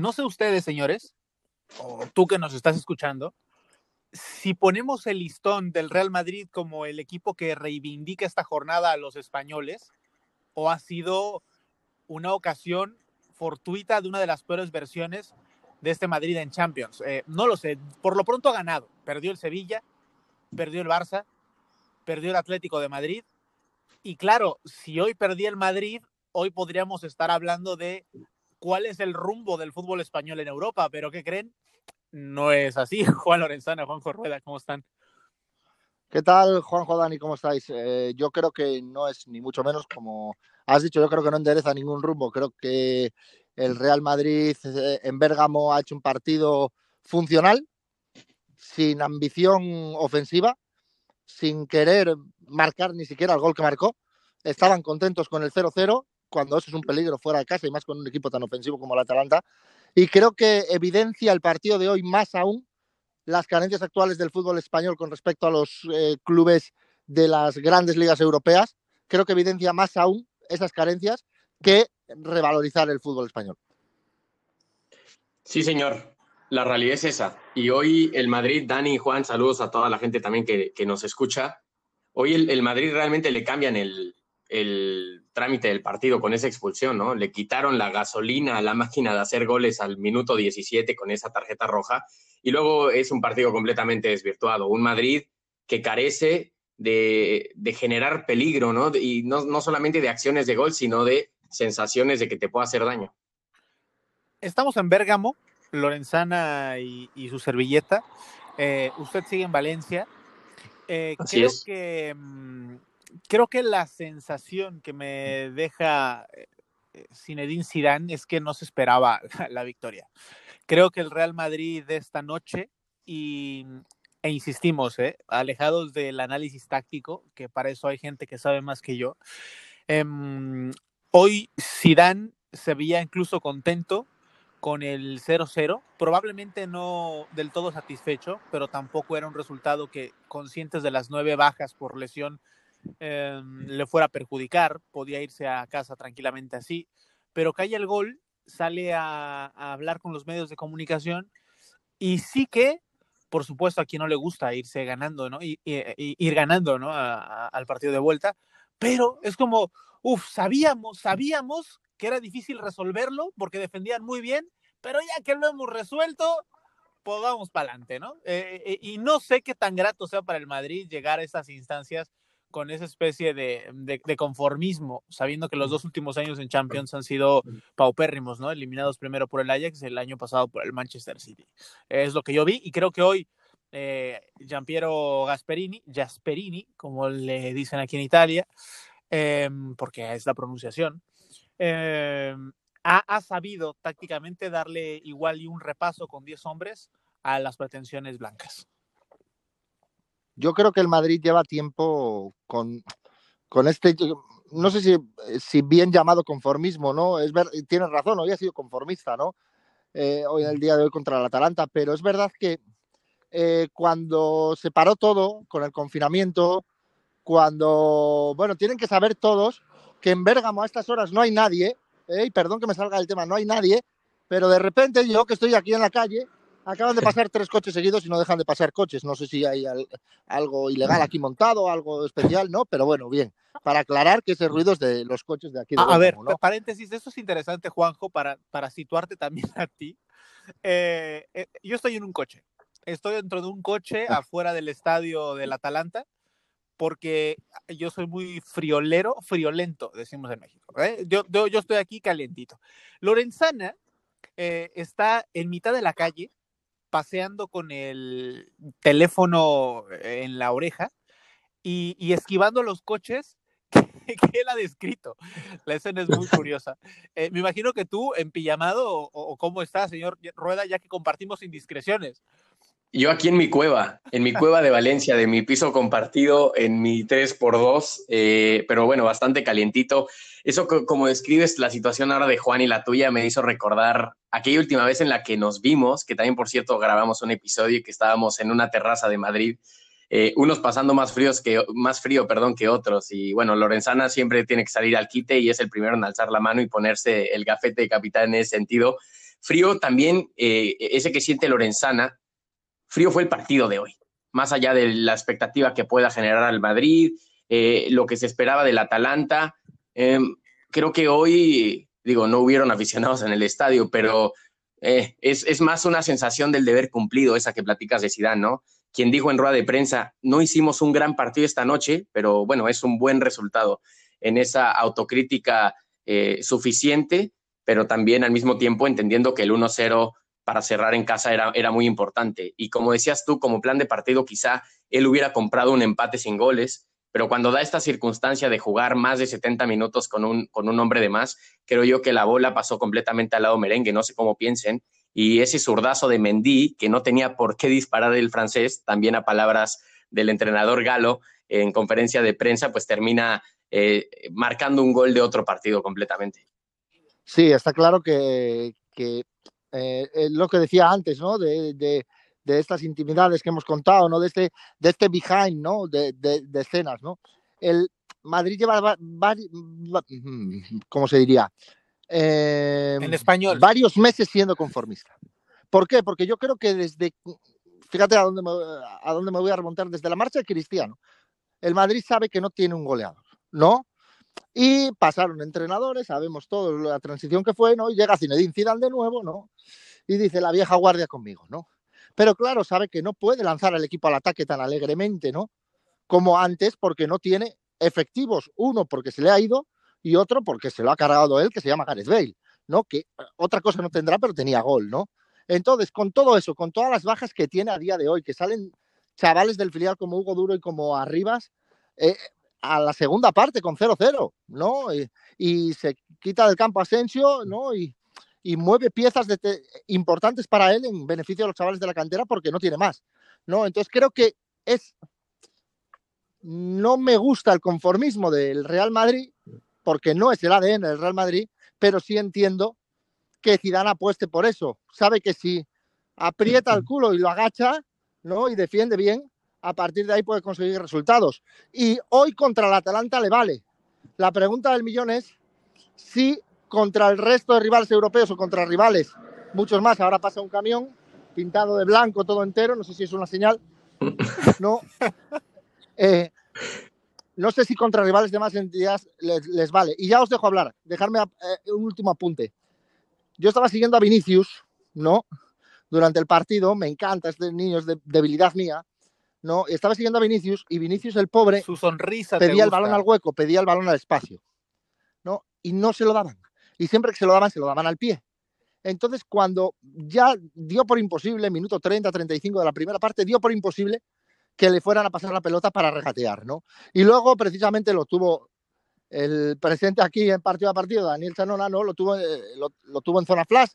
no sé ustedes, señores, o tú que nos estás escuchando, si ponemos el listón del Real Madrid como el equipo que reivindica esta jornada a los españoles, o ha sido una ocasión fortuita de una de las peores versiones de este Madrid en Champions. Eh, no lo sé, por lo pronto ha ganado. Perdió el Sevilla, perdió el Barça, perdió el Atlético de Madrid. Y claro, si hoy perdí el Madrid, hoy podríamos estar hablando de cuál es el rumbo del fútbol español en Europa, pero ¿qué creen? No es así. Juan Lorenzana, Juanjo Rueda, ¿cómo están? ¿Qué tal, Juanjo Dani? ¿Cómo estáis? Eh, yo creo que no es ni mucho menos como has dicho, yo creo que no endereza ningún rumbo. Creo que el Real Madrid eh, en Bérgamo ha hecho un partido funcional, sin ambición ofensiva, sin querer marcar ni siquiera el gol que marcó. Estaban contentos con el 0-0, cuando eso es un peligro fuera de casa y más con un equipo tan ofensivo como el Atalanta. Y creo que evidencia el partido de hoy más aún las carencias actuales del fútbol español con respecto a los eh, clubes de las grandes ligas europeas. Creo que evidencia más aún esas carencias que revalorizar el fútbol español. Sí, señor. La realidad es esa. Y hoy el Madrid, Dani y Juan, saludos a toda la gente también que, nos escucha. Hoy el, Madrid realmente le cambian el, el, trámite del partido con esa expulsión, ¿no? Le quitaron la gasolina a la máquina de hacer goles al minuto 17 con esa tarjeta roja y luego es un partido completamente desvirtuado. Un Madrid que carece de, generar peligro, ¿no? Y no, no solamente de acciones de gol, sino de sensaciones de que te pueda hacer daño. Estamos en Bérgamo, Lorenzana y, su servilleta. Eh, usted sigue en Valencia. Eh, creo que mm, creo que la sensación que me deja eh, Zinedine Zidane es que no se esperaba la, victoria. Creo que el Real Madrid de esta noche y e insistimos, alejados del análisis táctico, que para eso hay gente que sabe más que yo. Em, hoy Zidane se veía incluso contento con el 0-0, probablemente no del todo satisfecho, pero tampoco era un resultado que, conscientes de las nueve bajas por lesión, em, le fuera a perjudicar, podía irse a casa tranquilamente así, pero cae el gol, sale a, hablar con los medios de comunicación y sí que, por supuesto, a quien no le gusta irse ganando, ¿no? Y, ir ganando, ¿no? al partido de vuelta, pero es como, uff, sabíamos, sabíamos que era difícil resolverlo porque defendían muy bien, pero ya que lo hemos resuelto, pues vamos para adelante, ¿no? Eh, eh, y no sé qué tan grato sea para el Madrid llegar a esas instancias con esa especie de, de, conformismo, sabiendo que los dos últimos años en Champions han sido paupérrimos, ¿no? Eliminados primero por el Ajax, el año pasado por el Manchester City. Es lo que yo vi y creo que hoy eh, Giampiero Gasperini, Gasperini, como le dicen aquí en Italia, em, porque es la pronunciación, eh, ha, sabido tácticamente darle igual y un repaso con 10 hombres a las pretensiones blancas. Yo creo que el Madrid lleva tiempo con, con este, no sé si, si, bien llamado conformismo, ¿no? Es ver, tienes razón, hoy ha sido conformista, ¿no? Eh, hoy en el día de hoy contra el Atalanta, pero es verdad que eh, cuando se paró todo con el confinamiento, cuando, bueno, tienen que saber todos que en Bérgamo a estas horas no hay nadie, ¿eh? perdón que me salga del tema, no hay nadie, pero de repente yo que estoy aquí en la calle, acaban de pasar tres coches seguidos y no dejan de pasar coches. No sé si hay algo ilegal aquí montado, algo especial, ¿no? Pero bueno, bien, para aclarar que ese ruido es de los coches de aquí. De a, ver, paréntesis, esto es interesante, Juanjo, para, para situarte también a ti. Eh, eh, yo estoy en un coche, estoy dentro de un coche ah. afuera del estadio del Atalanta porque yo soy muy friolero, friolento, decimos en México. ¿eh? Yo, yo, estoy aquí calientito. Lorenzana eh, está en mitad de la calle, paseando con el teléfono en la oreja y, esquivando los coches que, él ha descrito. La escena es muy curiosa. Eh, me imagino que tú, en pijamado, o, o, cómo estás, señor Rueda, ya que compartimos indiscreciones. Yo aquí en mi cueva, en mi cueva de Valencia, de mi piso compartido, en mi 3x2, eh, pero bueno, bastante calientito. Eso, como describes la situación ahora de Juan y la tuya, me hizo recordar aquella última vez en la que nos vimos, que también, por cierto, grabamos un episodio y que estábamos en una terraza de Madrid, eh, unos pasando más, fríos que, más frío perdón, que otros. Y bueno, Lorenzana siempre tiene que salir al quite y es el primero en alzar la mano y ponerse el gafete de capitán en ese sentido frío también, eh, ese que siente Lorenzana, frío fue el partido de hoy, más allá de la expectativa que pueda generar al Madrid, eh, lo que se esperaba del Atalanta. Em, creo que hoy, digo, no hubieron aficionados en el estadio, pero eh, es, es, más una sensación del deber cumplido, esa que platicas de Zidane, ¿no? Quien dijo en rueda de prensa, no hicimos un gran partido esta noche, pero bueno, es un buen resultado en esa autocrítica eh, suficiente, pero también al mismo tiempo entendiendo que el 1-0 para cerrar en casa era, era muy importante. Y como decías tú, como plan de partido, quizá él hubiera comprado un empate sin goles, pero cuando da esta circunstancia de jugar más de 70 minutos con un, con un hombre de más, creo yo que la bola pasó completamente al lado merengue, no sé cómo piensen, y ese zurdazo de Mendy, que no tenía por qué disparar el francés, también a palabras del entrenador Galo en conferencia de prensa, pues termina eh, marcando un gol de otro partido completamente. Sí, está claro que, que eh, lo que decía antes, ¿no? De, de, de, estas intimidades que hemos contado, ¿no? De este, de este behind, ¿no? De, de escenas, ¿no? El Madrid lleva, ¿cómo se diría? Eh, en español. Varios meses siendo conformista. ¿Por qué? Porque yo creo que desde, fíjate a dónde me, a dónde me voy a remontar, desde la marcha de Cristiano, el Madrid sabe que no tiene un goleador, ¿no? Y pasaron entrenadores, sabemos todo la transición que fue, ¿no? Y llega Zinedine Zidane de nuevo, ¿no? Y dice, la vieja guardia conmigo, ¿no? Pero claro, sabe que no puede lanzar al equipo al ataque tan alegremente, ¿no? Como antes, porque no tiene efectivos. Uno, porque se le ha ido, y otro porque se lo ha cargado él, que se llama Gareth Bale, ¿no? Que eh, otra cosa no tendrá, pero tenía gol, ¿no? Entonces, con todo eso, con todas las bajas que tiene a día de hoy, que salen chavales del filial como Hugo Duro y como Arribas, eh, a la segunda parte con 0-0, ¿no? Y, se quita del campo Asensio, ¿no? Y, y mueve piezas de importantes para él en beneficio de los chavales de la cantera porque no tiene más, ¿no? Entonces creo que es... No me gusta el conformismo del Real Madrid, porque no es el ADN del Real Madrid, pero sí entiendo que Zidane apueste por eso. Sabe que si aprieta el culo y lo agacha, ¿no? Y defiende bien, a partir de ahí puede conseguir resultados. Y hoy contra el Atalanta le vale. La pregunta del millón es si contra el resto de rivales europeos o contra rivales, muchos más, ahora pasa un camión pintado de blanco todo entero, no sé si es una señal, no. Eh, no sé si contra rivales de más entidades les, vale. Y ya os dejo hablar. Dejarme eh, un último apunte. Yo estaba siguiendo a Vinicius, ¿no? Durante el partido. Me encanta este niño, es de debilidad mía. ¿No? Estaba siguiendo a Vinicius y Vinicius, el pobre, su sonrisa pedía el balón al hueco, pedía el balón al espacio, ¿no? Y no se lo daban. Y siempre que se lo daban, se lo daban al pie. Entonces, cuando ya dio por imposible, minuto 30, 35 de la primera parte, dio por imposible que le fueran a pasar la pelota para regatear, ¿no? Y luego, precisamente, lo tuvo el presidente aquí en partido a partido, Daniel Chanona, ¿no? Lo tuvo, eh, lo, tuvo en zona flash,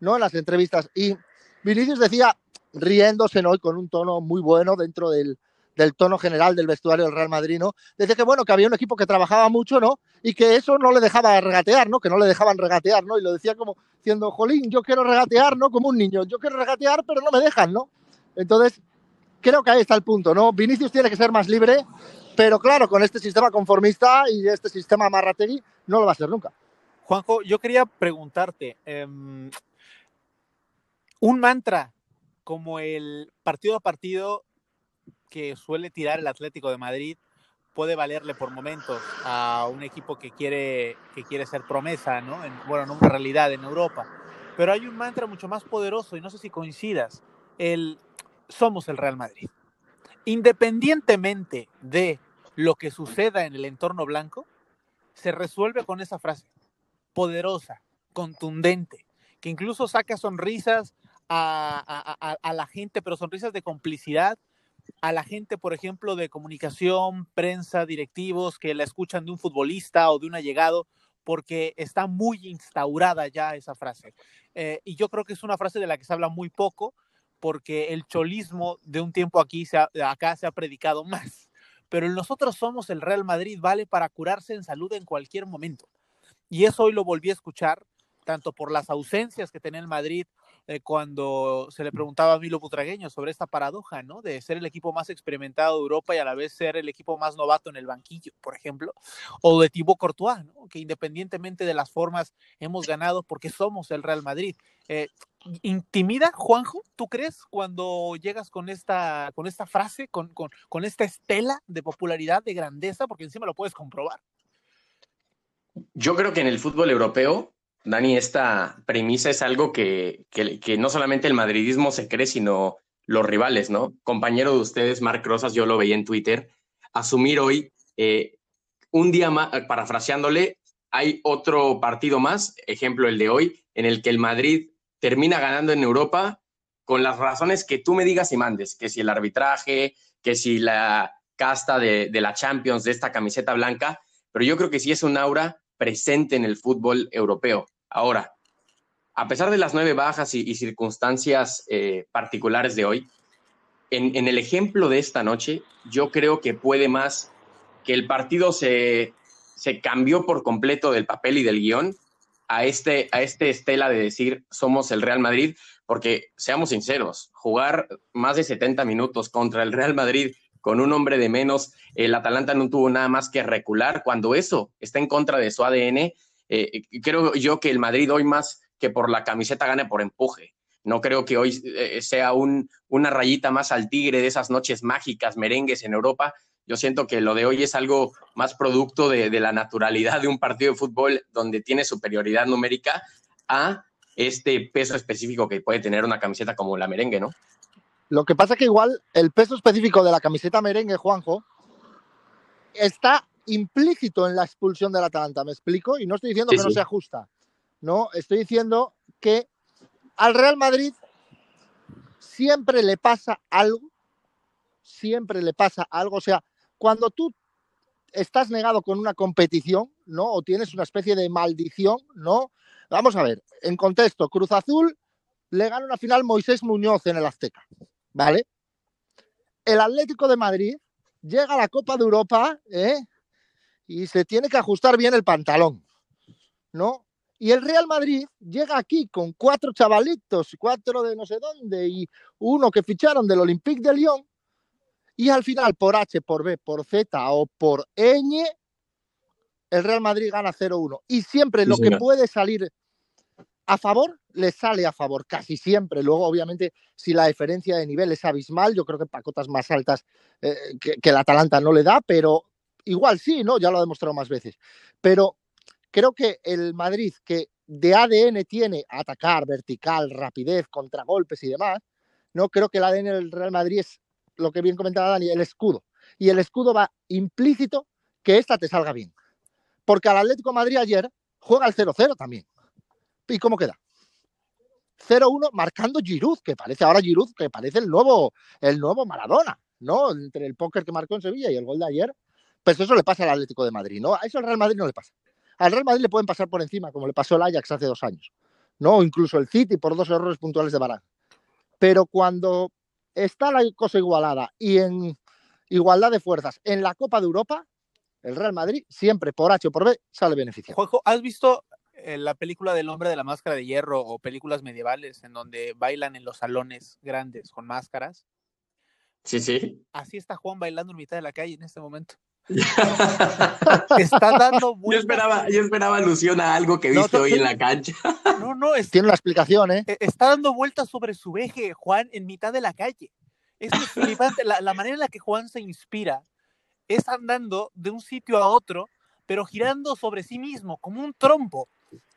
¿no? En las entrevistas. Y Vinicius decía, riéndose, ¿no? Y con un tono muy bueno dentro del, del tono general del vestuario del Real Madrid, ¿no? Desde que, bueno, que había un equipo que trabajaba mucho, ¿no? Y que eso no le dejaba regatear, ¿no? Que no le dejaban regatear, ¿no? Y lo decía como diciendo, jolín, yo quiero regatear, ¿no? Como un niño, yo quiero regatear, pero no me dejan, ¿no? Entonces, creo que ahí está el punto, ¿no? Vinicius tiene que ser más libre, pero claro, con este sistema conformista y este sistema marrategui no lo va a ser nunca. Juanjo, yo quería preguntarte, em, un mantra como el partido a partido que suele tirar el Atlético de Madrid puede valerle por momentos a un equipo que quiere, que quiere ser promesa, ¿no? bueno, no una realidad en Europa. Pero hay un mantra mucho más poderoso y no sé si coincidas, el somos el Real Madrid. Independientemente de lo que suceda en el entorno blanco, se resuelve con esa frase, poderosa, contundente, que incluso saca sonrisas a, la gente, pero sonrisas de complicidad, a la gente, por ejemplo, de comunicación, prensa, directivos, que la escuchan de un futbolista o de un allegado, porque está muy instaurada ya esa frase. Eh, y yo creo que es una frase de la que se habla muy poco, porque el cholismo de un tiempo aquí se acá se ha predicado más. Pero nosotros somos el Real Madrid, vale para curarse en salud en cualquier momento. Y eso hoy lo volví a escuchar, tanto por las ausencias que tenía el Madrid, eh, cuando se le preguntaba a Milo Putragueño sobre esta paradoja, ¿no? De ser el equipo más experimentado de Europa y a la vez ser el equipo más novato en el banquillo, por ejemplo, o de Thibaut Courtois, ¿no? Que independientemente de las formas hemos ganado porque somos el Real Madrid. Eh, ¿Intimida, Juanjo, tú crees, cuando llegas con esta, con esta frase, con, con, con esta estela de popularidad, de grandeza, porque encima lo puedes comprobar? Yo creo que en el fútbol europeo, Dani, esta premisa es algo que, que, no solamente el madridismo se cree, sino los rivales, ¿no? Compañero de ustedes, Marc Rosas, yo lo veía en Twitter, asumir hoy, eh, un día más, parafraseándole, hay otro partido más, ejemplo el de hoy, en el que el Madrid termina ganando en Europa con las razones que tú me digas y mandes, que si el arbitraje, que si la casta de, de la Champions, de esta camiseta blanca, pero yo creo que sí es un aura presente en el fútbol europeo. Ahora, a pesar de las nueve bajas y, circunstancias eh, particulares de hoy, en, el ejemplo de esta noche, yo creo que puede más que el partido se, se cambió por completo del papel y del guion a este, a este estela de decir somos el Real Madrid, porque seamos sinceros, jugar más de 70 minutos contra el Real Madrid con un hombre de menos, el Atalanta no tuvo nada más que recular. Cuando eso está en contra de su ADN, eh, creo yo que el Madrid hoy más que por la camiseta gane por empuje. No creo que hoy eh, sea un, una rayita más al tigre de esas noches mágicas, merengues en Europa. Yo siento que lo de hoy es algo más producto de la naturalidad de un partido de fútbol donde tiene superioridad numérica a este peso específico que puede tener una camiseta como la merengue, ¿no? Lo que pasa es que igual el peso específico de la camiseta merengue, Juanjo, está implícito en la expulsión del Atalanta, ¿me explico? Y no estoy diciendo que no sea justa, no, estoy diciendo que al Real Madrid siempre le pasa algo, siempre le pasa algo, o sea, cuando tú estás negado con una competición, ¿no? O tienes una especie de maldición, ¿no? Vamos a ver, en contexto, Cruz Azul le gana una final Moisés Muñoz en el Azteca. ¿Vale? El Atlético de Madrid llega a la Copa de Europa ¿eh? y se tiene que ajustar bien el pantalón, ¿no? Y el Real Madrid llega aquí con cuatro chavalitos, cuatro de no sé dónde y uno que ficharon del Olympique de Lyon y al final por H, por B, por Z o por ñ, el Real Madrid gana 0-1. Y siempre lo que puede salir a favor le sale a favor casi siempre. Luego, obviamente, si la diferencia de nivel es abismal, yo creo que para cotas más altas eh, que, el Atalanta no le da, pero igual sí, ¿no? Ya lo ha demostrado más veces. Pero creo que el Madrid, que de ADN tiene atacar, vertical, rapidez, contragolpes y demás, no creo que el ADN del Real Madrid es lo que bien comentaba Dani, el escudo. Y el escudo va implícito que esta te salga bien. Porque al Atlético Madrid ayer juega el 0-0 también. ¿Y cómo queda? 0-1 marcando Giroud, que parece ahora Giroud, que parece el nuevo, el nuevo Maradona, ¿no? Entre el póker que marcó en Sevilla y el gol de ayer. Pues eso le pasa al Atlético de Madrid, ¿no? A eso al Real Madrid no le pasa. Al Real Madrid le pueden pasar por encima, como le pasó el Ajax hace dos años, ¿no? O incluso el City por dos errores puntuales de Barán. Pero cuando está la cosa igualada y en igualdad de fuerzas en la Copa de Europa, el Real Madrid siempre por H o por B sale beneficiado. Juanjo, ¿has visto la película del hombre de la máscara de hierro o películas medievales en donde bailan en los salones grandes con máscaras. Sí, sí. Así está Juan bailando en mitad de la calle en este momento. está dando vueltas. Yo esperaba, yo esperaba alusión a algo que viste hoy en la cancha. No, no, tiene una explicación, ¿eh? E, está dando vueltas sobre su eje, Juan, en mitad de la calle. Es flipante. La, la manera en la que Juan se inspira es andando de un sitio a otro, pero girando sobre sí mismo, como un trompo.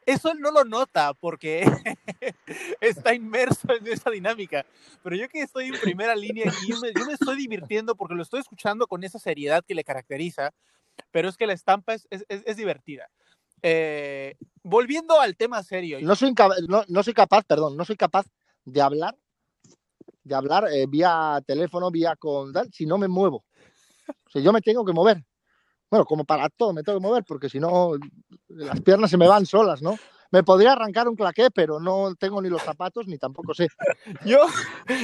Eso él no lo nota porque está inmerso en esa dinámica. Pero yo que estoy en primera línea y yo me, estoy divirtiendo porque lo estoy escuchando con esa seriedad que le caracteriza, pero es que la estampa es, es, divertida. Eh, volviendo al tema serio. No soy, no, soy capaz, perdón, no soy capaz de hablar, de hablar eh, vía teléfono, vía con si no me muevo. O sea, yo me tengo que mover bueno, como para todo me tengo que mover porque si no las piernas se me van solas, ¿no? Me podría arrancar un claqué, pero no tengo ni los zapatos ni tampoco sé. Yo,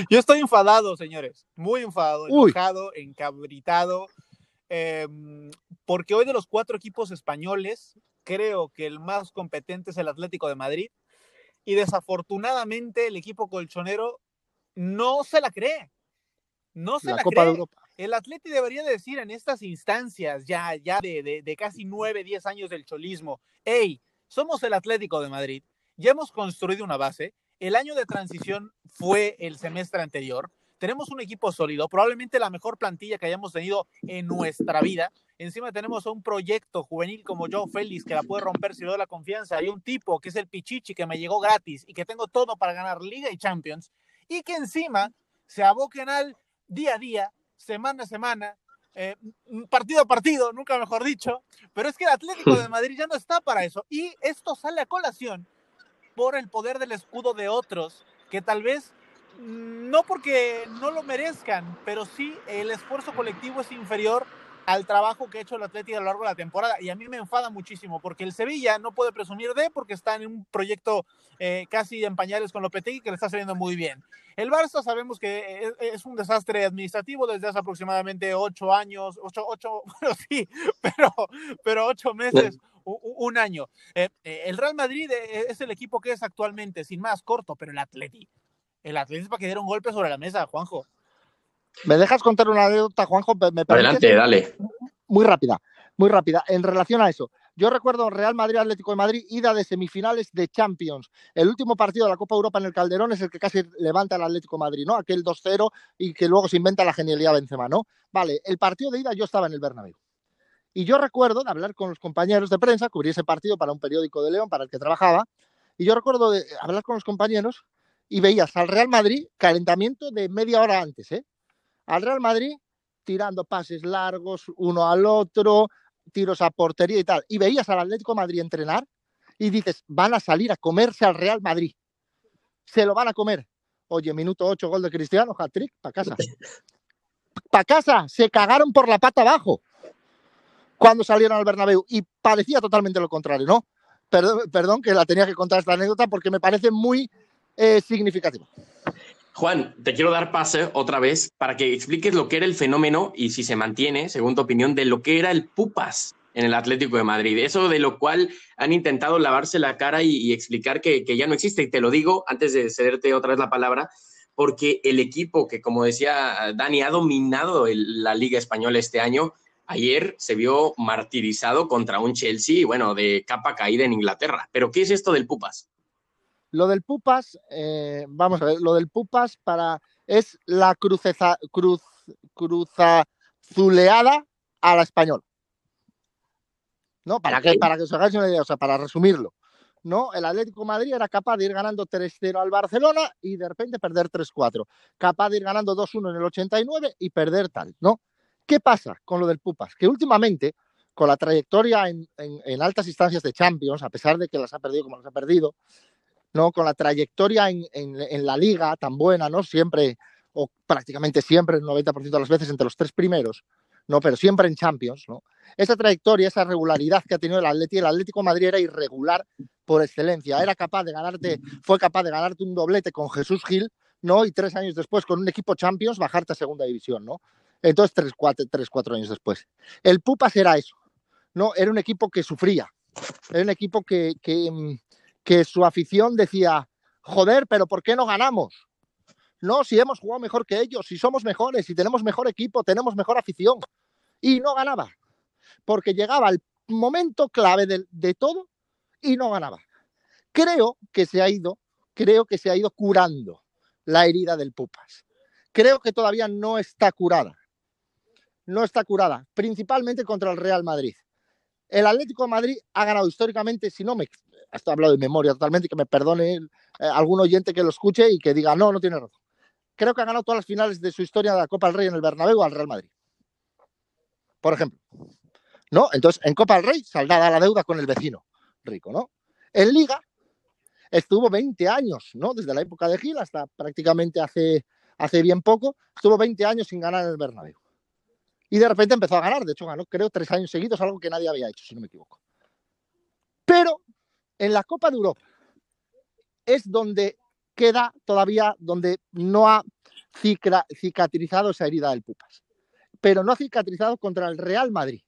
yo estoy enfadado, señores, muy enfadado, enojado, encabritado, em, porque hoy de los cuatro equipos españoles, creo que el más competente es el Atlético de Madrid y desafortunadamente el equipo colchonero no se la cree. No se la, cree. El Atleti debería decir en estas instancias ya, ya de, de, casi nueve, diez años del cholismo, hey, somos el Atlético de Madrid, ya hemos construido una base, el año de transición fue el semestre anterior, tenemos un equipo sólido, probablemente la mejor plantilla que hayamos tenido en nuestra vida. Encima tenemos un proyecto juvenil como Joe Félix que la puede romper si le doy la confianza. Hay un tipo que es el Pichichi que me llegó gratis y que tengo todo para ganar Liga y Champions. Y que encima se aboquen al día a día, semana a semana, eh, partido a partido, nunca mejor dicho. Pero es que el Atlético de Madrid ya no está para eso. Y esto sale a colación por el poder del escudo de otros que tal vez no porque no lo merezcan, pero sí el esfuerzo colectivo es inferior al trabajo que ha hecho el Atlético a lo largo de la temporada. Y a mí me enfada muchísimo porque el Sevilla no puede presumir de porque está en un proyecto eh, casi en pañales con Lopetegui que le está saliendo muy bien. El Barça sabemos que es, un desastre administrativo desde hace aproximadamente ocho años, ocho, ocho, bueno, sí, pero, pero ocho meses, un año. Eh, eh, el Real Madrid es el equipo que es actualmente, sin más, corto, pero el Atlético el Atlético para que diera un golpe sobre la mesa, Juanjo. ¿Me dejas contar una anécdota, Juanjo? Adelante, dale. Muy rápida, muy rápida. En relación a eso, yo recuerdo Real Madrid Atlético de Madrid, ida de semifinales de Champions. El último partido de la Copa Europa en el Calderón es el que casi levanta el Atlético de Madrid, ¿no? Aquel 2-0 y que luego se inventa la genialidad Benzema, ¿no? Vale, el partido de ida yo estaba en el Bernabéu. Y yo recuerdo de hablar con los compañeros de prensa, cubrí ese partido para un periódico de León para el que trabajaba, y yo recuerdo de hablar con los compañeros y veías al Real Madrid, calentamiento de media hora antes, ¿eh? Al Real Madrid tirando pases largos uno al otro, tiros a portería y tal. Y veías al Atlético Madrid entrenar y dices, van a salir a comerse al Real Madrid. Se lo van a comer. Oye, minuto 8, gol de Cristiano, hat-trick, para casa. Para casa, se cagaron por la pata abajo cuando salieron al Bernabéu y parecía totalmente lo contrario, ¿no? Perdón, perdón que la tenía que contar esta anécdota porque me parece muy significativo. Juan, te quiero dar pase otra vez para que expliques lo que era el fenómeno y si se mantiene, según tu opinión, de lo que era el Pupas en el Atlético de Madrid. Eso de lo cual han intentado lavarse la cara y, explicar que, ya no existe. Y te lo digo antes de cederte otra vez la palabra, porque el equipo que, como decía Dani, ha dominado la Liga Española este año, ayer se vio martirizado contra un Chelsea, bueno, de capa caída en Inglaterra. Pero, ¿qué es esto del Pupas? Lo del Pupas, eh, vamos a ver, lo del Pupas para, es la cruceza, cruz, cruzazuleada a la español. ¿No? Para que, para que os hagáis una idea, o sea, para resumirlo. ¿no? El Atlético Madrid era capaz de ir ganando 3-0 al Barcelona y de repente perder 3-4. Capaz de ir ganando 2-1 en el 89 y perder tal, ¿no? ¿Qué pasa con lo del Pupas? Que últimamente, con la trayectoria en, en altas instancias de Champions, a pesar de que las ha perdido como las ha perdido, ¿no? Con la trayectoria en, la liga tan buena, ¿no? Siempre, o prácticamente siempre, el 90% de las veces entre los tres primeros, ¿no? Pero siempre en Champions, ¿no? Esa trayectoria, esa regularidad que ha tenido el Atlético, Madrid era irregular por excelencia. Era capaz de ganarte, fue capaz de ganarte un doblete con Jesús Gil, ¿no? Y tres años después, con un equipo Champions, bajarte a segunda división, ¿no? Entonces, tres, cuatro, tres, cuatro años después. El Pupas era eso, ¿no? Era un equipo que sufría. Era un equipo que, que, mm, que su afición decía, joder, pero ¿por qué no ganamos? No, si hemos jugado mejor que ellos, si somos mejores, si tenemos mejor equipo, tenemos mejor afición. Y no ganaba, porque llegaba el momento clave de, todo y no ganaba. Creo que se ha ido, creo que se ha ido curando la herida del Pupas. Creo que todavía no está curada. No está curada, principalmente contra el Real Madrid. El Atlético de Madrid ha ganado históricamente, si no me esto he hablado de memoria totalmente, y que me perdone eh, algún oyente que lo escuche y que diga, no, no tiene razón. Creo que ha ganado todas las finales de su historia de la Copa del Rey en el Bernabéu al Real Madrid. Por ejemplo. ¿No? Entonces, en Copa del Rey, saldada la deuda con el vecino rico, ¿no? En Liga estuvo 20 años, ¿no? Desde la época de Gil hasta prácticamente hace, hace bien poco, estuvo 20 años sin ganar en el Bernabéu. Y de repente empezó a ganar, de hecho ganó creo tres años seguidos, algo que nadie había hecho, si no me equivoco. Pero en la Copa de Europa es donde queda todavía, donde no ha cicatrizado esa herida del Pupas. Pero no ha cicatrizado contra el Real Madrid,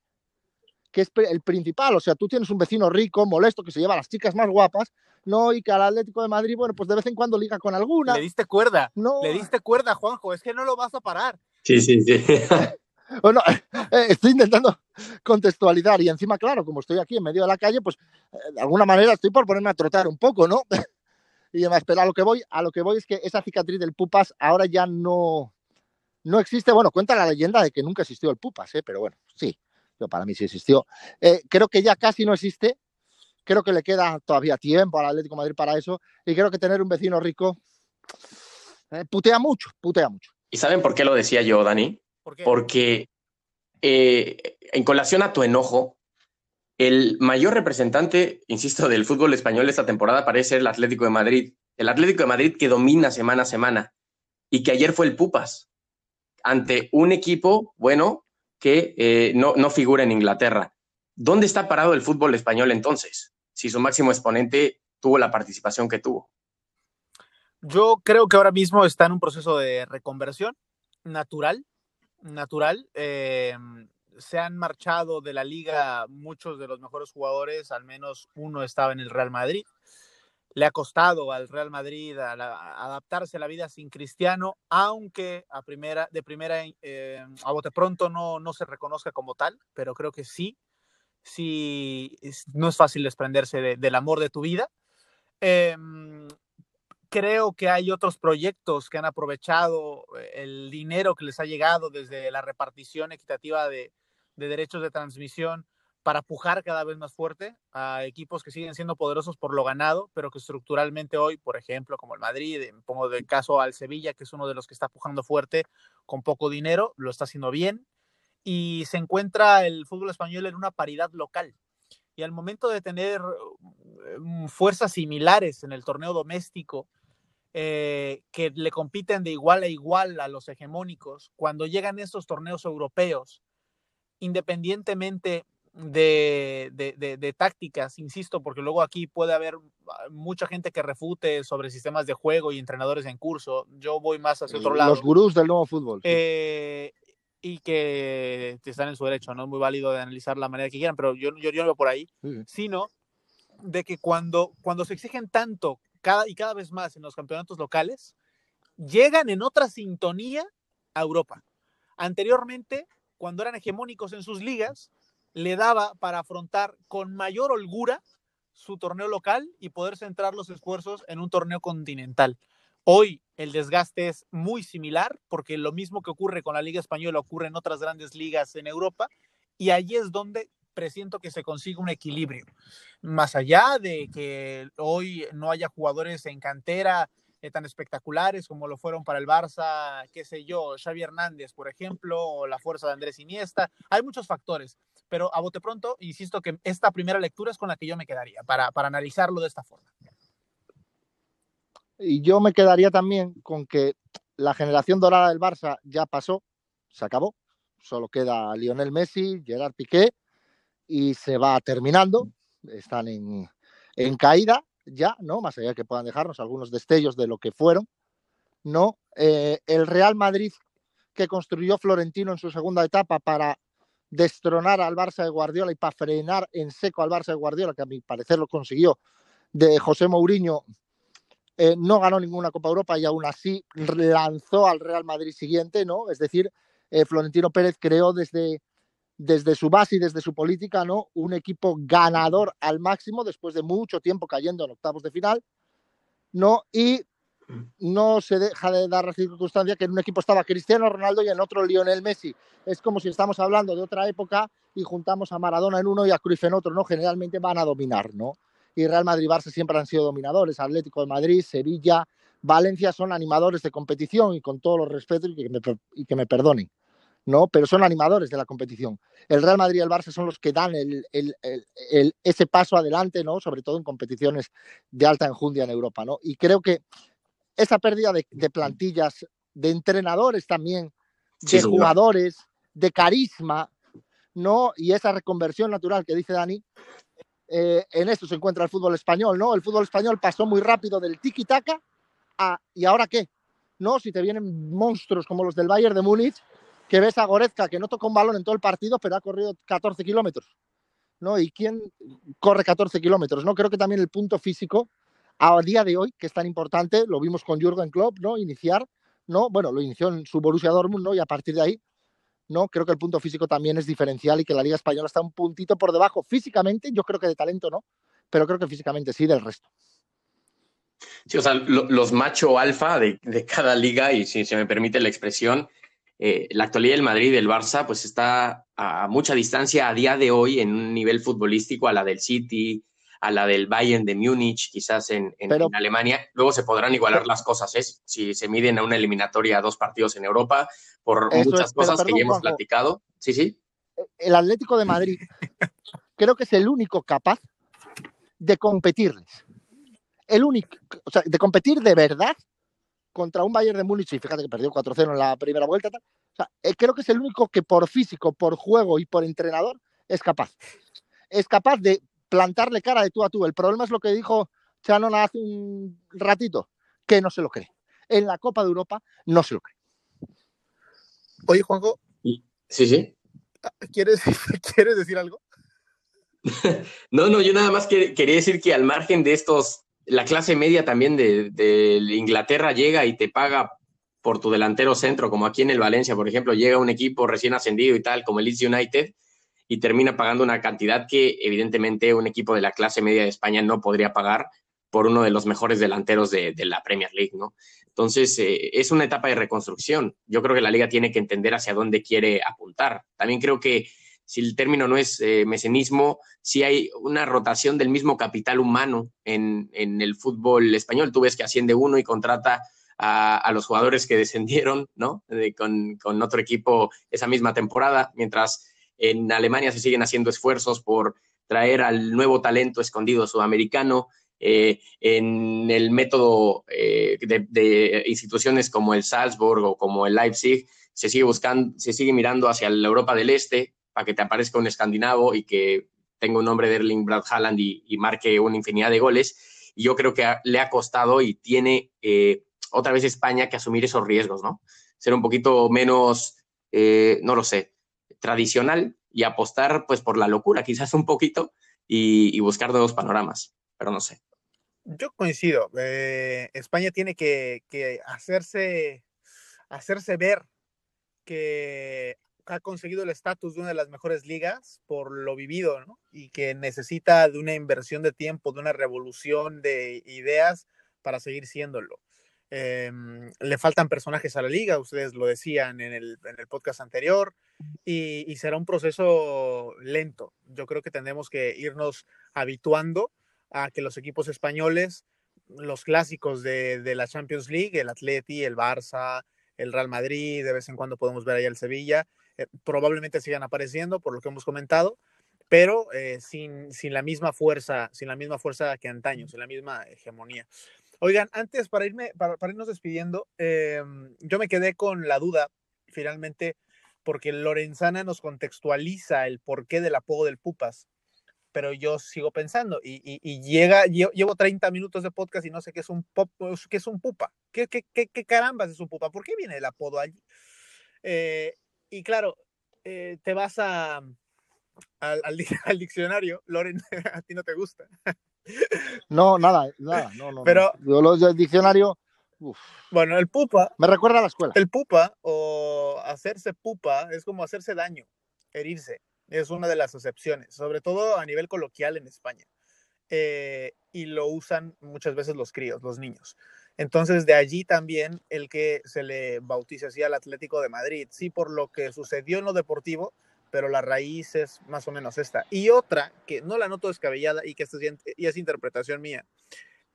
que es el principal. O sea, tú tienes un vecino rico, molesto, que se lleva a las chicas más guapas ¿no? Y que al Atlético de Madrid, bueno, pues de vez en cuando liga con alguna. Le diste cuerda, no. le diste cuerda, Juanjo, es que no lo vas a parar. Sí, sí, sí. bueno, eh, estoy intentando contextualizar y encima, claro, como estoy aquí en medio de la calle, pues eh, de alguna manera estoy por ponerme a trotar un poco, ¿no? y demás, pero a lo que voy, a lo que voy es que esa cicatriz del Pupas ahora ya no, no existe. Bueno, cuenta la leyenda de que nunca existió el Pupas, ¿eh? pero bueno, sí, yo para mí sí existió. Eh, creo que ya casi no existe. Creo que le queda todavía tiempo al Atlético Madrid para eso. Y creo que tener un vecino rico putea mucho, putea mucho. ¿Y saben por qué lo decía yo, Dani? Porque eh, en colación a tu enojo, el mayor representante, insisto, del fútbol español esta temporada parece ser el Atlético de Madrid. El Atlético de Madrid que domina semana a semana y que ayer fue el Pupas ante un equipo, bueno, que eh, no, no figura en Inglaterra. ¿Dónde está parado el fútbol español entonces? Si su máximo exponente tuvo la participación que tuvo. Yo creo que ahora mismo está en un proceso de reconversión natural, natural. Eh, se han marchado de la liga muchos de los mejores jugadores, al menos uno estaba en el Real Madrid le ha costado al Real Madrid adaptarse a la vida sin Cristiano, aunque a primera, de primera eh, a bote pronto no, no se reconozca como tal, pero creo que sí, sí, no es fácil desprenderse del amor de tu vida. Em, creo que hay otros proyectos que han aprovechado el dinero que les ha llegado desde la repartición equitativa de, de derechos de transmisión para pujar cada vez más fuerte a equipos que siguen siendo poderosos por lo ganado, pero que estructuralmente hoy, por ejemplo, como el Madrid, pongo de caso al Sevilla, que es uno de los que está pujando fuerte con poco dinero, lo está haciendo bien, y se encuentra el fútbol español en una paridad local. Y al momento de tener mm, fuerzas similares en el torneo doméstico, eh, que le compiten de igual a igual a los hegemónicos, cuando llegan estos torneos europeos, independientemente de, de, de, tácticas, insisto, porque luego aquí puede haber ah, mucha gente que refute sobre sistemas de juego y entrenadores en curso. Yo voy más hacia otro lado. Los gurús del nuevo fútbol. Eh, y que están en su derecho, ¿no? Es muy válido de analizar la manera que quieran, pero yo, yo, yo no veo por ahí, sino de que cuando, cuando se exigen tanto cada, y cada vez más en los campeonatos locales, llegan en otra sintonía a Europa. Anteriormente, cuando eran hegemónicos en sus ligas, le daba para afrontar con mayor holgura su torneo local y poder centrar los esfuerzos en un torneo continental. Hoy el desgaste es muy similar porque lo mismo que ocurre con la Liga Española ocurre en otras grandes ligas en Europa y allí es donde presiento que se consigue un equilibrio. Más allá de que hoy no haya jugadores en cantera eh, tan espectaculares como lo fueron para el Barça, qué sé yo, Xavi Hernández, por ejemplo, o la fuerza de Andrés Iniesta. Hay muchos factores, pero a bote pronto, insisto que esta primera lectura es con la que yo me quedaría para, para analizarlo de esta forma. Y yo me quedaría también con que la generación dorada del Barça ya pasó, se acabó. Solo queda Lionel Messi, Gerard Piqué y se va terminando. Están en, en caída ya, ¿no? Más allá de que puedan dejarnos algunos destellos de lo que fueron, ¿no? Eh, el Real Madrid que construyó Florentino en su segunda etapa para destronar al Barça de Guardiola y para frenar en seco al Barça de Guardiola, que a mi parecer lo consiguió, de José Mourinho, eh, no ganó ninguna Copa Europa y aún así lanzó al Real Madrid siguiente, ¿no? Es decir, eh, Florentino Pérez creó desde desde su base y desde su política, ¿no? Un equipo ganador al máximo después de mucho tiempo cayendo en octavos de final, ¿no? Y no se deja de dar la circunstancia que en un equipo estaba Cristiano Ronaldo y en otro Lionel Messi. Es como si estamos hablando de otra época y juntamos a Maradona en uno y a Cruyff en otro, ¿no? Generalmente van a dominar, ¿no? Y Real Madrid y Barça siempre han sido dominadores. Atlético de Madrid, Sevilla, Valencia son animadores de competición y con todos los respetos y que me, y que me perdonen. ¿No? Pero son animadores de la competición. El Real Madrid y el Barça son los que dan ese paso adelante, ¿no? Sobre todo en competiciones de alta enjundia en Europa, ¿no? Y creo que esa pérdida de, plantillas, de entrenadores también, de jugadores, de carisma, ¿no? Y esa reconversión natural que dice Dani, eh, en esto se encuentra el fútbol español, ¿no? El fútbol español pasó muy rápido del tiki-taka a ¿y ahora qué? ¿No? Si te vienen monstruos como los del Bayern de Múnich, que ves a Goretzka que no tocó un balón en todo el partido, pero ha corrido 14 kilómetros. ¿no? ¿Y quién corre 14 kilómetros? ¿no? Creo que también el punto físico a día de hoy, que es tan importante, lo vimos con Jürgen Klopp, ¿no? Iniciar, ¿no? Bueno, lo inició en su Borussia Dortmund, ¿no? Y a partir de ahí, ¿no? Creo que el punto físico también es diferencial y que la Liga Española está un puntito por debajo. Físicamente, yo creo que de talento no, pero creo que físicamente sí del resto. Sí, o sea, los macho alfa de, cada liga, y si se me permite la expresión, eh, la actualidad del Madrid y del Barça, pues está a mucha distancia a día de hoy en un nivel futbolístico a la del City, a la del Bayern de Múnich, quizás en, Alemania. Luego se podrán igualar las cosas, ¿eh? si se miden a una eliminatoria a dos partidos en Europa, por muchas cosas que ya hemos platicado. Sí, sí. El Atlético de Madrid creo que es el único capaz de competirles. El único, o sea, de competir de verdad contra un Bayern de Múnich, y fíjate que perdió 4-0 en la primera vuelta, o sea, eh, creo que es el único que por físico, por juego y por entrenador es capaz. Es capaz de plantarle cara de tú a tú. El problema es lo que dijo Chanon hace un ratito, que no se lo cree. En la Copa de Europa no se lo cree. Oye, Juanjo. Sí, sí. ¿Quieres, ¿quieres decir algo? no, no, yo nada más quería decir que al margen de estos, la clase media también de, de, Inglaterra llega y te paga por tu delantero centro, como aquí en el Valencia, por ejemplo, llega un equipo recién ascendido y tal, como el Leeds United, y termina pagando una cantidad que evidentemente un equipo de la clase media de España no podría pagar por uno de los mejores delanteros de, la Premier League, ¿no? Entonces, eh, es una etapa de reconstrucción. Yo creo que la liga tiene que entender hacia dónde quiere apuntar. También creo que si el término no es eh, mecenismo, si hay una rotación del mismo capital humano en, el fútbol español. Tú ves que asciende uno y contrata a, los jugadores que descendieron, ¿no? con, otro equipo esa misma temporada, mientras en Alemania se siguen haciendo esfuerzos por traer al nuevo talento escondido sudamericano. Eh, en el método eh, de, instituciones como el Salzburg o como el Leipzig, se sigue buscando, se sigue mirando hacia la Europa del Este para que te aparezca un escandinavo y que tenga un nombre de Erling Brad Haaland y, marque una infinidad de goles. Y yo creo que le ha costado y tiene eh, otra vez España que asumir esos riesgos, ¿no? Ser un poquito menos, no lo sé, tradicional y apostar pues por la locura, quizás un poquito, y, buscar nuevos panoramas, pero no sé. Yo coincido. Eh, España tiene que, hacerse, hacerse ver que ha conseguido el estatus de una de las mejores ligas por lo vivido, ¿no? Y que necesita de una inversión de tiempo, de una revolución de ideas para seguir siéndolo. Em, le faltan personajes a la liga, ustedes lo decían en el, podcast anterior, y, será un proceso lento. Yo creo que tendremos que irnos habituando a que los equipos españoles, los clásicos de, la Champions League, el Atleti, el Barça, el Real Madrid, de vez en cuando podemos ver ahí el Sevilla, eh, probablemente sigan apareciendo por lo que hemos comentado, pero eh, sin, sin la misma fuerza, sin la misma fuerza que antaño, sin la misma hegemonía. Oigan, antes para irme, para, irnos despidiendo, em, yo me quedé con la duda, finalmente, porque Lorenzana nos contextualiza el porqué del apodo del Pupas, pero yo sigo pensando, y, llega, llevo 30 minutos de podcast y no sé qué es un pop, qué es un pupa, qué, qué, qué, qué carambas es un pupa, ¿por qué viene el apodo allí? Eh, y claro, eh, te vas a, al, al, diccionario, Loren, a ti no te gusta. No, nada, nada, no, no. Pero. No. Yo diccionario. Bueno, el pupa. Me recuerda a la escuela. El pupa o hacerse pupa es como hacerse daño, herirse. Es una de las excepciones, sobre todo a nivel coloquial en España. Eh, y lo usan muchas veces los críos, los niños. Entonces, de allí también el que se le bautice así al Atlético de Madrid. Sí, por lo que sucedió en lo deportivo, pero la raíz es más o menos esta. Y otra, que no la noto descabellada y que es, es interpretación mía,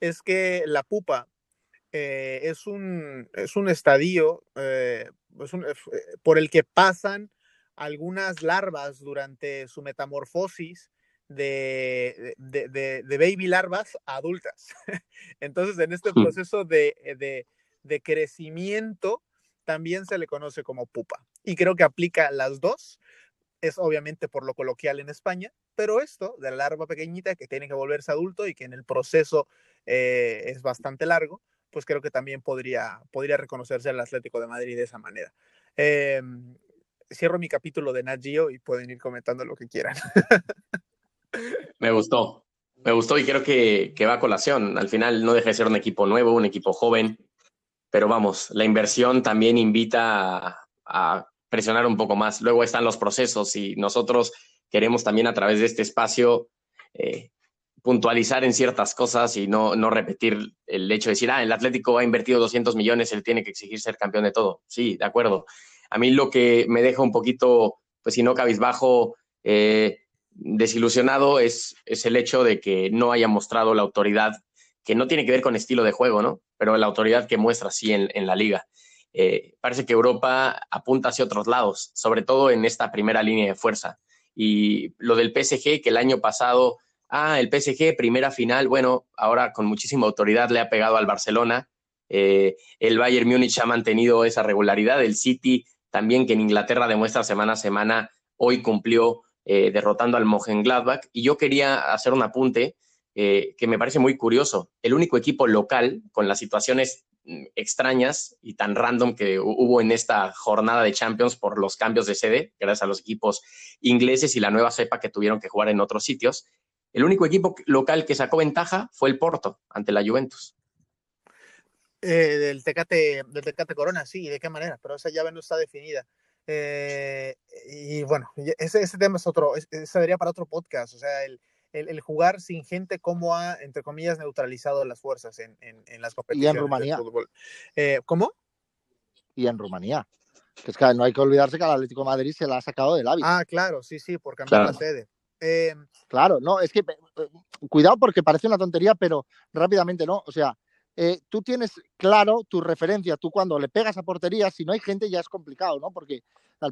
es que la pupa eh, es, un, es un estadio eh, eh, por el que pasan algunas larvas durante su metamorfosis de, de, de, baby larvas a adultas. Entonces, en este proceso de, de crecimiento, también se le conoce como pupa. Y creo que aplica las dos es obviamente por lo coloquial en España, pero esto de la larva pequeñita que tiene que volverse adulto y que en el proceso eh, es bastante largo, pues creo que también podría, podría reconocerse al Atlético de Madrid de esa manera. Em, cierro mi capítulo de Nat Geo y pueden ir comentando lo que quieran. Me gustó. me gustó y creo que, va a colación. Al final no deja de ser un equipo nuevo, un equipo joven, pero vamos, la inversión también invita a, presionar un poco más. Luego están los procesos y nosotros queremos también a través de este espacio eh, puntualizar en ciertas cosas y no, no repetir el hecho de decir, ah, el Atlético ha invertido 200 millones, él tiene que exigir ser campeón de todo. Sí, de acuerdo. A mí lo que me deja un poquito, pues si no cabizbajo, eh, desilusionado es, es el hecho de que no haya mostrado la autoridad, que no tiene que ver con estilo de juego, ¿no? Pero la autoridad que muestra sí en, en la liga. Eh, parece que Europa apunta hacia otros lados, sobre todo en esta primera línea de fuerza. Y lo del PSG, que el año pasado, ah, el PSG, primera final, bueno, ahora con muchísima autoridad le ha pegado al Barcelona. Eh, el Bayern Múnich ha mantenido esa regularidad. El City también, que en Inglaterra demuestra semana a semana, hoy cumplió eh, derrotando al Mönchengladbach. Y yo quería hacer un apunte eh, que me parece muy curioso. El único equipo local con las situaciones mm, extrañas y tan random que hubo en esta jornada de Champions por los cambios de sede, gracias a los equipos ingleses y la nueva cepa que tuvieron que jugar en otros sitios. El único equipo local que sacó ventaja fue el Porto ante la Juventus. Eh, del, Tecate, Corona, sí, ¿de qué manera? Pero esa llave no está definida. Eh, y bueno, ese, ese, tema es otro, ese sería para otro podcast, o sea, el, el, jugar sin gente, cómo ha, entre comillas, neutralizado las fuerzas en, en, las competiciones. Y en Rumanía. Eh, ¿Cómo? Y en Rumanía. Que es que no hay que olvidarse que el Atlético de Madrid se la ha sacado del hábito. Ah, claro, sí, sí, por cambiar la sede. Eh, claro, no, es que cuidado porque parece una tontería, pero rápidamente no. O sea, eh, tú tienes claro tu referencia, tú cuando le pegas a portería, si no hay gente ya es complicado, ¿no? Porque,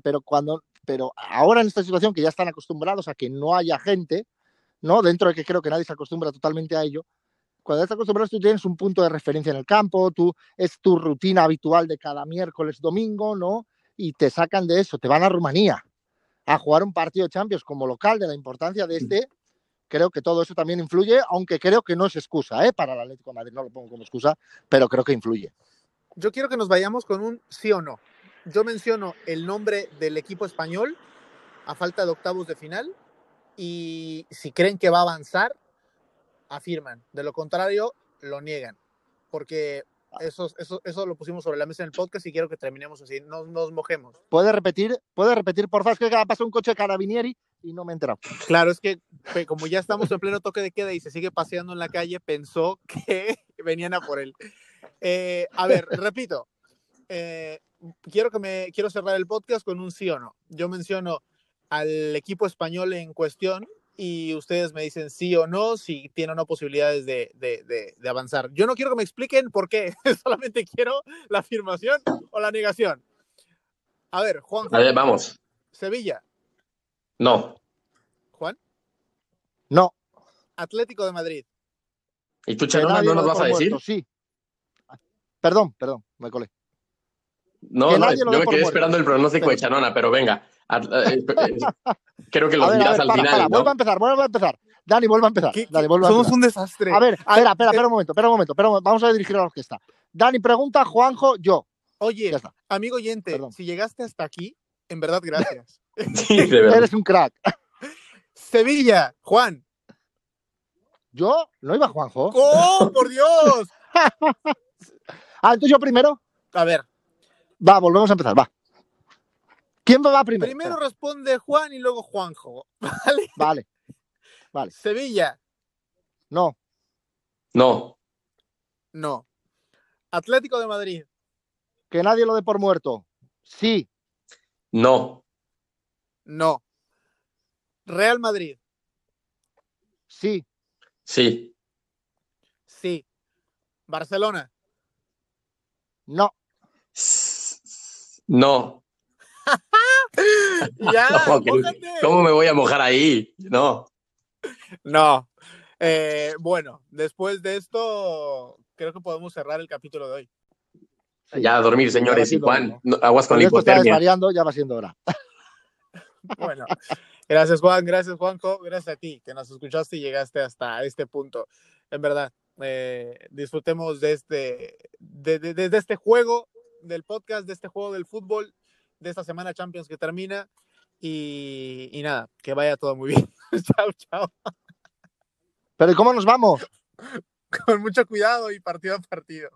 pero cuando, pero ahora en esta situación que ya están acostumbrados a que no haya gente, ¿no? Dentro de que creo que nadie se acostumbra totalmente a ello, cuando estás acostumbrado tú tienes un punto de referencia en el campo, tú es tu rutina habitual de cada miércoles, domingo, ¿no? Y te sacan de eso, te van a Rumanía a jugar un partido de Champions como local de la importancia de este creo que todo eso también influye, aunque creo que no es excusa ¿eh? para el Atlético de Madrid, no lo pongo como excusa, pero creo que influye. Yo quiero que nos vayamos con un sí o no. Yo menciono el nombre del equipo español a falta de octavos de final y si creen que va a avanzar, afirman. De lo contrario, lo niegan. Porque eso, eso, eso lo pusimos sobre la mesa en el podcast y quiero que terminemos así, no nos mojemos. ¿Puede repetir? ¿Puede repetir, por favor? Es que pasado un coche de carabinieri y no me he enterado. Claro, es que como ya estamos en pleno toque de queda y se sigue paseando en la calle, pensó que venían a por él. Eh, a ver, repito, eh, quiero, que me, quiero cerrar el podcast con un sí o no. Yo menciono al equipo español en cuestión y ustedes me dicen sí o no, si tienen o no posibilidades de, de, de, avanzar. Yo no quiero que me expliquen por qué, solamente quiero la afirmación o la negación. A ver, Juan. A ver, vamos. Sevilla. No. Juan. No. Atlético de Madrid. ¿Y tú, Charona, no nos vas a decir? sí. Perdón, perdón, me colé. No, no yo me quedé esperando el pronóstico de Chanona, pero venga. Eh, eh, creo que lo dirás al final. ¿no? Vuelve a empezar, vuelve a empezar. Dani, vuelve a empezar. Dani, vuelve Somos a un desastre. A ver, espera, espera, espera un momento, espera un momento. Espera Vamos a dirigir a la orquesta. Dani pregunta, Juanjo, yo. Oye, amigo oyente, si llegaste hasta aquí, en verdad, gracias. Sí, de verdad. Eres un crack. Sevilla, Juan. ¿Yo? ¿No iba Juanjo? ¡Oh, por Dios! ah, entonces yo primero. A ver. Va, volvemos a empezar, va. ¿Quién va primero? Primero responde Juan y luego Juanjo. ¿Vale? Vale. Vale. Sevilla. No. No. No. Atlético de Madrid. Que nadie lo dé por muerto. Sí. No. No. Real Madrid. Sí. Sí. Sí. Barcelona. No. No. ya, ¿Cómo me voy a mojar ahí? No. No. Eh, bueno, después de esto, creo que podemos cerrar el capítulo de hoy. Ya a dormir, señores. Y Juan, aguas con la hipotermia. ya va siendo hora. Bueno, gracias Juan, gracias Juanjo, gracias a ti que nos escuchaste y llegaste hasta este punto. En verdad, eh, disfrutemos de este, de, este juego del podcast, de este juego del fútbol, de esta semana Champions que termina. Y, y nada, que vaya todo muy bien. chao, chao. Pero ¿y cómo nos vamos? Con mucho cuidado y partido a partido.